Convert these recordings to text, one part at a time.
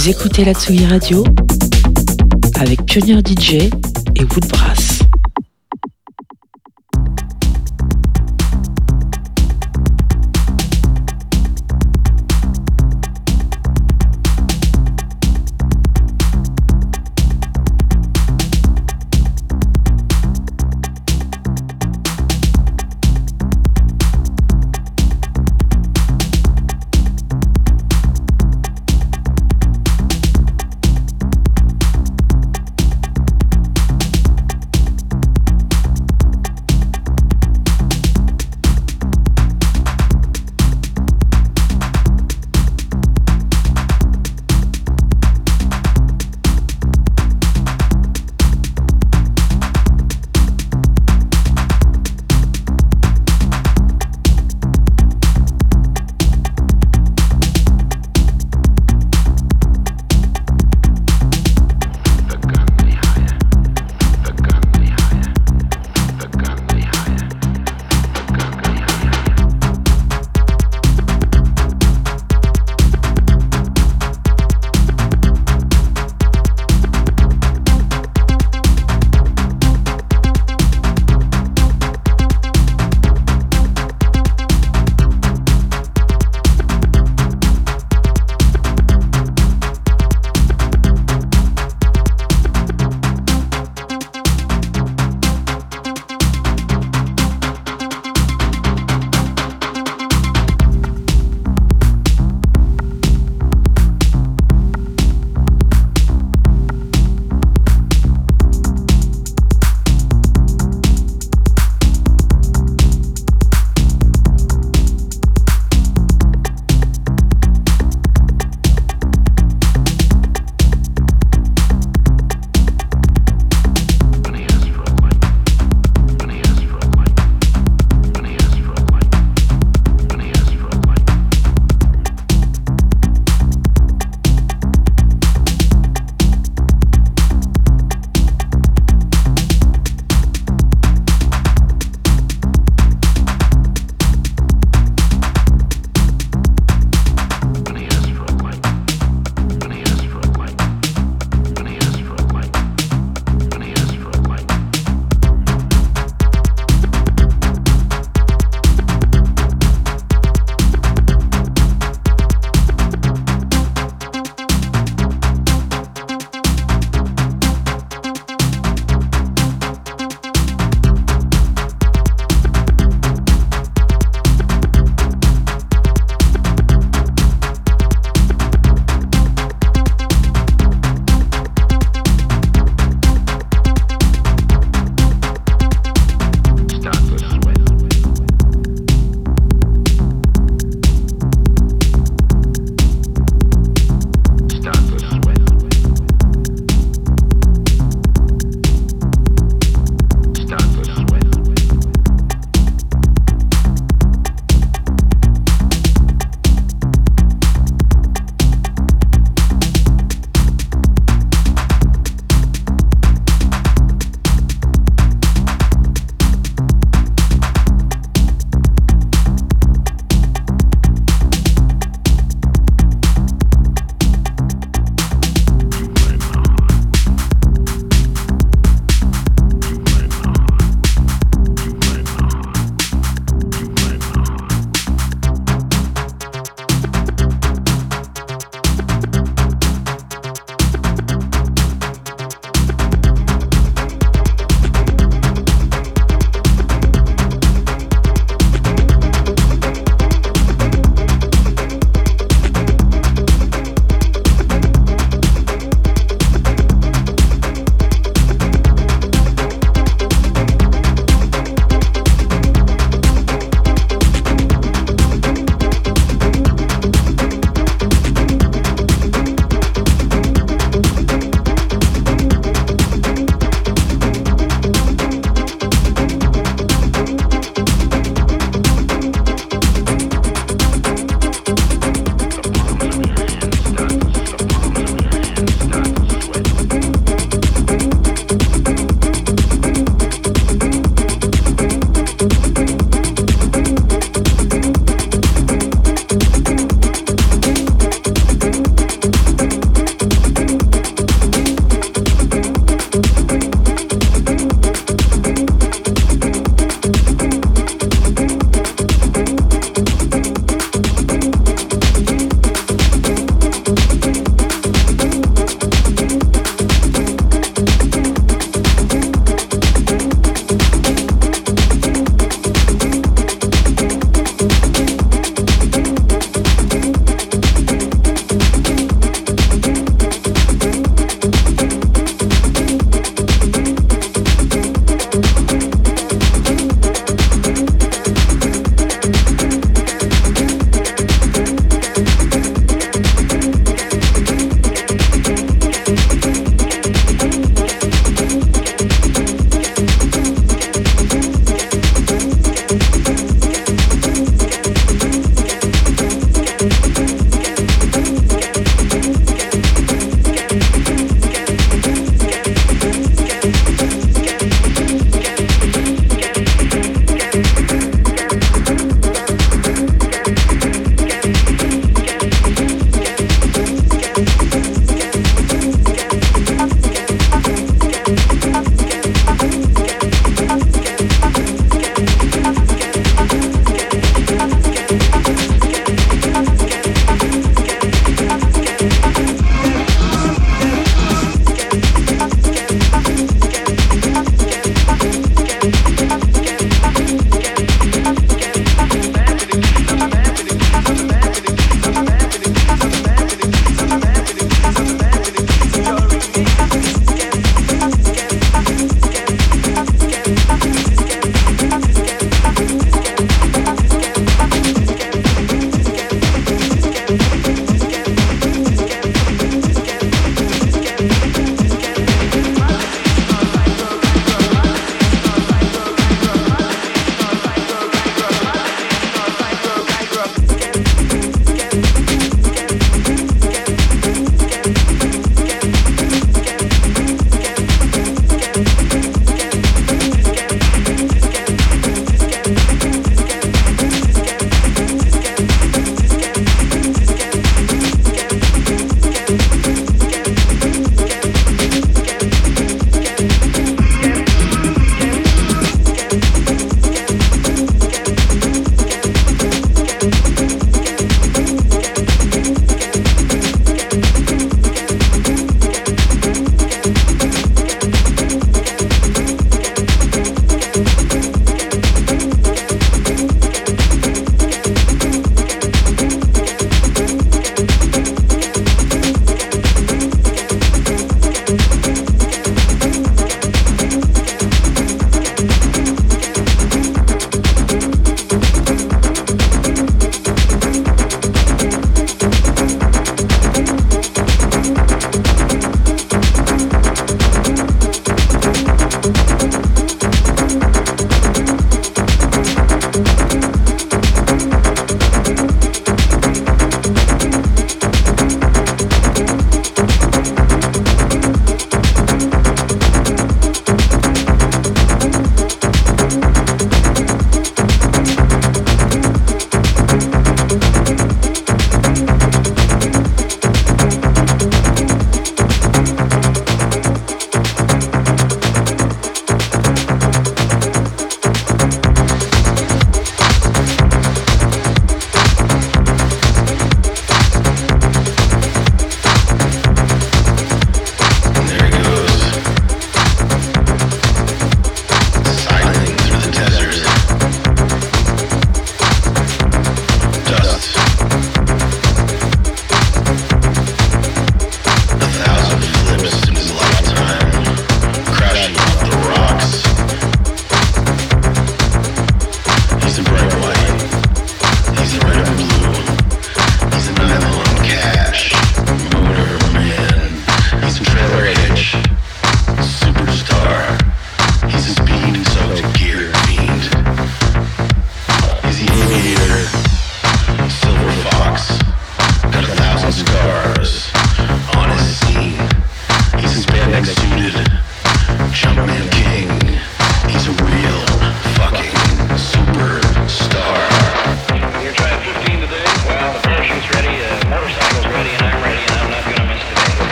Vous écoutez la Tsugi Radio avec Pionnier DJ et Woodbrass.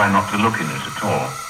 Try not to look in it at all.